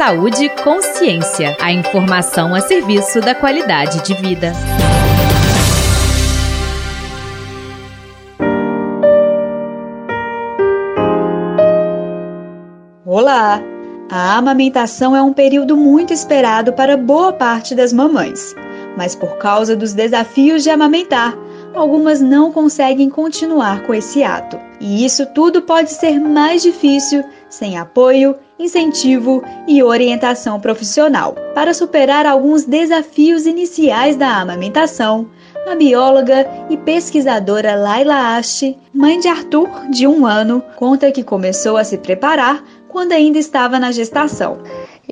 Saúde e Consciência. A informação a serviço da qualidade de vida. Olá! A amamentação é um período muito esperado para boa parte das mamães, mas por causa dos desafios de amamentar, algumas não conseguem continuar com esse ato. E isso tudo pode ser mais difícil sem apoio, incentivo e orientação profissional. Para superar alguns desafios iniciais da amamentação, a bióloga e pesquisadora Laila Ashi, mãe de Arthur, de um ano, conta que começou a se preparar quando ainda estava na gestação.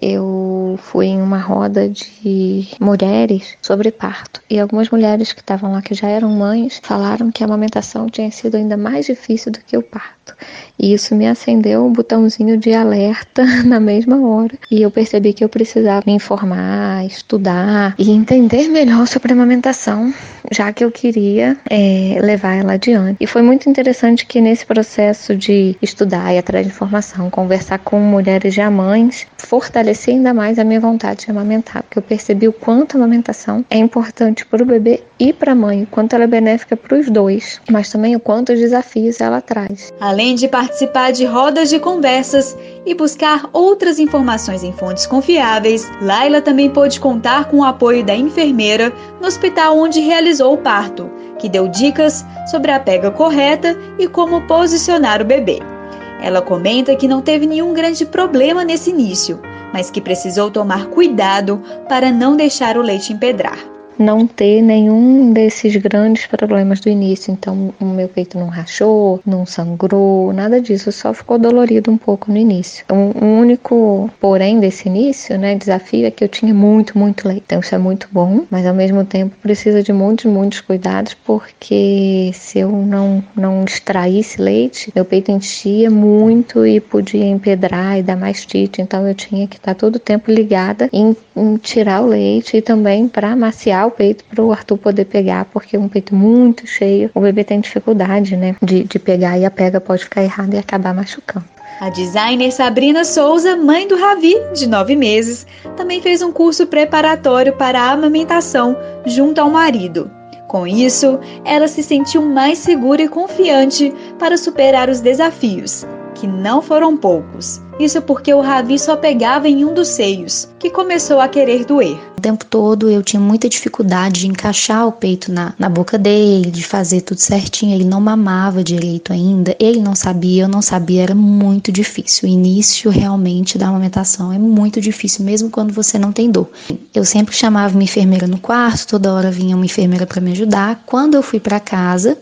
Eu fui em uma roda de mulheres sobre parto e algumas mulheres que estavam lá, que já eram mães, falaram que a amamentação tinha sido ainda mais difícil do que o parto. E isso me acendeu um botãozinho de alerta na mesma hora. E eu percebi que eu precisava me informar, estudar e entender melhor sobre a amamentação, já que eu queria é, levar ela adiante. E foi muito interessante que nesse processo de estudar e atrás de informação, conversar com mulheres já mães, fortalecer ainda mais a minha vontade de amamentar, porque eu percebi o quanto a amamentação é importante para o bebê e para a mãe, o quanto ela é benéfica para os dois, mas também o quanto os desafios ela traz. Além de participar de rodas de conversas e buscar outras informações em fontes confiáveis, Laila também pôde contar com o apoio da enfermeira no hospital onde realizou o parto, que deu dicas sobre a pega correta e como posicionar o bebê. Ela comenta que não teve nenhum grande problema nesse início, mas que precisou tomar cuidado para não deixar o leite empedrar não ter nenhum desses grandes problemas do início. Então, o meu peito não rachou, não sangrou, nada disso, só ficou dolorido um pouco no início. Um, único, porém, desse início, né, desafio é que eu tinha muito, muito leite. Então, isso é muito bom, mas ao mesmo tempo precisa de muitos, muitos cuidados, porque se eu não, não extraísse leite, meu peito enchia muito e podia empedrar e dar mastite. Então, eu tinha que estar todo o tempo ligada em, em tirar o leite e também para amaciar o peito para o Arthur poder pegar, porque um peito muito cheio, o bebê tem dificuldade, né, de, de pegar e a pega pode ficar errada e acabar machucando. A designer Sabrina Souza, mãe do Ravi, de nove meses, também fez um curso preparatório para a amamentação junto ao marido. Com isso, ela se sentiu mais segura e confiante para superar os desafios que não foram poucos. Isso porque o Ravi só pegava em um dos seios, que começou a querer doer. O tempo todo eu tinha muita dificuldade de encaixar o peito na, na boca dele, de fazer tudo certinho. Ele não mamava direito ainda, ele não sabia, eu não sabia, era muito difícil. O início realmente da amamentação é muito difícil, mesmo quando você não tem dor. Eu sempre chamava uma enfermeira no quarto, toda hora vinha uma enfermeira para me ajudar. Quando eu fui para casa,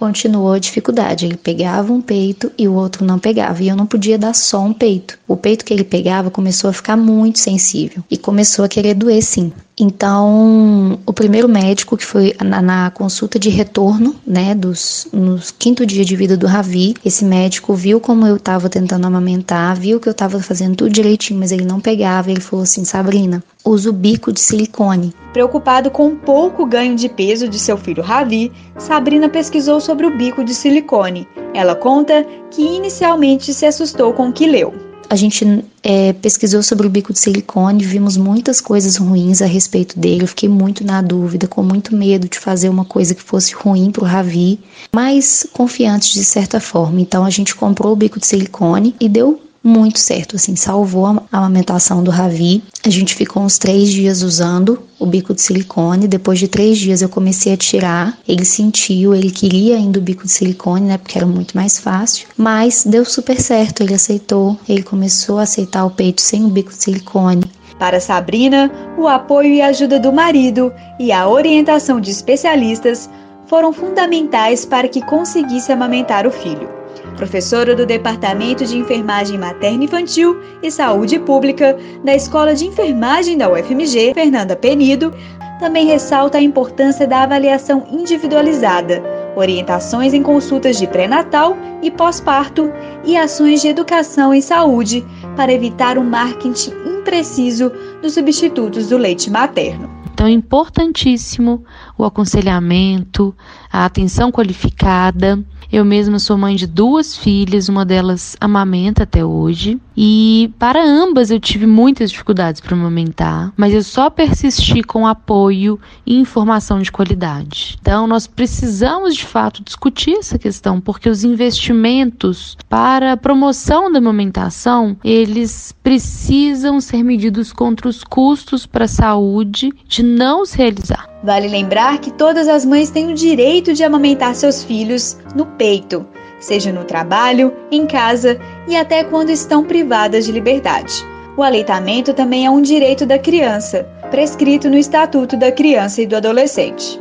continuou a dificuldade. Ele pegava um peito e o outro não pegava, e eu não podia dar só um peito. O peito que ele pegava começou a ficar muito sensível e começou a querer doer sim. Então, o primeiro médico, que foi na, na, consulta de retorno, né, dos, no quinto dia de vida do Ravi, esse médico viu como eu estava tentando amamentar, viu que eu estava fazendo tudo direitinho, mas ele não pegava. Ele falou assim: Sabrina, usa o bico de silicone. Preocupado com o pouco ganho de peso de seu filho Ravi, Sabrina pesquisou sobre o bico de silicone. Ela conta que inicialmente se assustou com o que leu a gente é, pesquisou sobre o bico de silicone, vimos muitas coisas ruins a respeito dele. Eu fiquei muito na dúvida, com muito medo de fazer uma coisa que fosse ruim para o Ravi, mas confiante de certa forma. Então a gente comprou o bico de silicone e deu muito certo, assim, salvou a amamentação do Ravi. A gente ficou uns três dias usando o bico de silicone. Depois de três dias eu comecei a tirar. Ele sentiu, ele queria ainda o bico de silicone, né? Porque era muito mais fácil. Mas deu super certo, ele aceitou. Ele começou a aceitar o peito sem o bico de silicone. Para Sabrina, o apoio e ajuda do marido e a orientação de especialistas foram fundamentais para que conseguisse amamentar o filho professora do Departamento de Enfermagem Materna Infantil e Saúde Pública da Escola de Enfermagem da UFMG, Fernanda Penido, também ressalta a importância da avaliação individualizada, orientações em consultas de pré-natal e pós-parto e ações de educação em saúde para evitar o marketing impreciso dos substitutos do leite materno. Então é importantíssimo o aconselhamento, a atenção qualificada. Eu mesma sou mãe de duas filhas, uma delas amamenta até hoje, E para ambas eu tive muitas dificuldades para amamentar, mas eu só persisti com apoio e informação de qualidade. Então nós precisamos de fato discutir essa questão, porque os investimentos para a promoção da amamentação, eles precisam ser medidos contra os custos para a saúde de não se realizar. Vale lembrar que todas as mães têm o direito de amamentar seus filhos no peito, seja no trabalho, em casa e até quando estão privadas de liberdade. O aleitamento também é um direito da criança, prescrito no Estatuto da Criança e do Adolescente.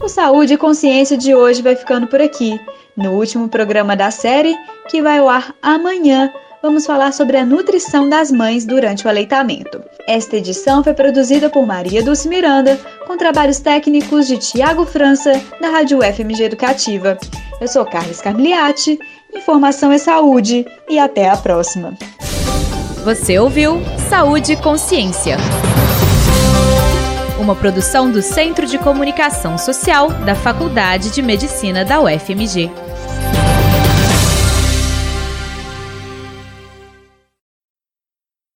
O Saúde e Consciência de hoje vai ficando por aqui. No último programa da série, que vai ao ar amanhã, vamos falar sobre a nutrição das mães durante o aleitamento. Esta edição foi produzida por Maria Dulce Miranda, com trabalhos técnicos de Tiago França, da Rádio FMG Educativa. Eu sou Carlos Carmigliati, informação é saúde e até a próxima. Você ouviu Saúde e Consciência. Uma produção do Centro de Comunicação Social da Faculdade de Medicina da UFMG.